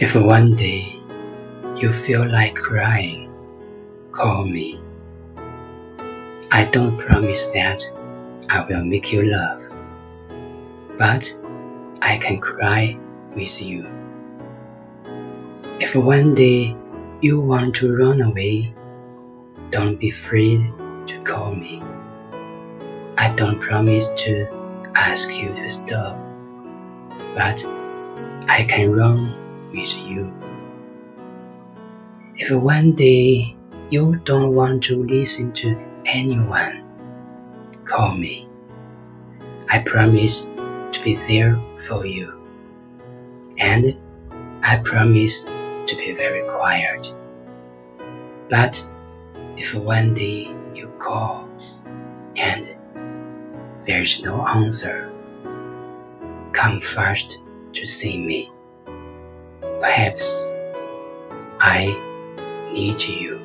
If one day you feel like crying, call me. I don't promise that I will make you laugh, but I can cry with you. If one day you want to run away, don't be afraid to call me. I don't promise to ask you to stop, but I can run with you. If one day you don't want to listen to anyone, call me. I promise to be there for you. And I promise to be very quiet. But if one day you call and there's no answer, come first to see me. Perhaps I need you.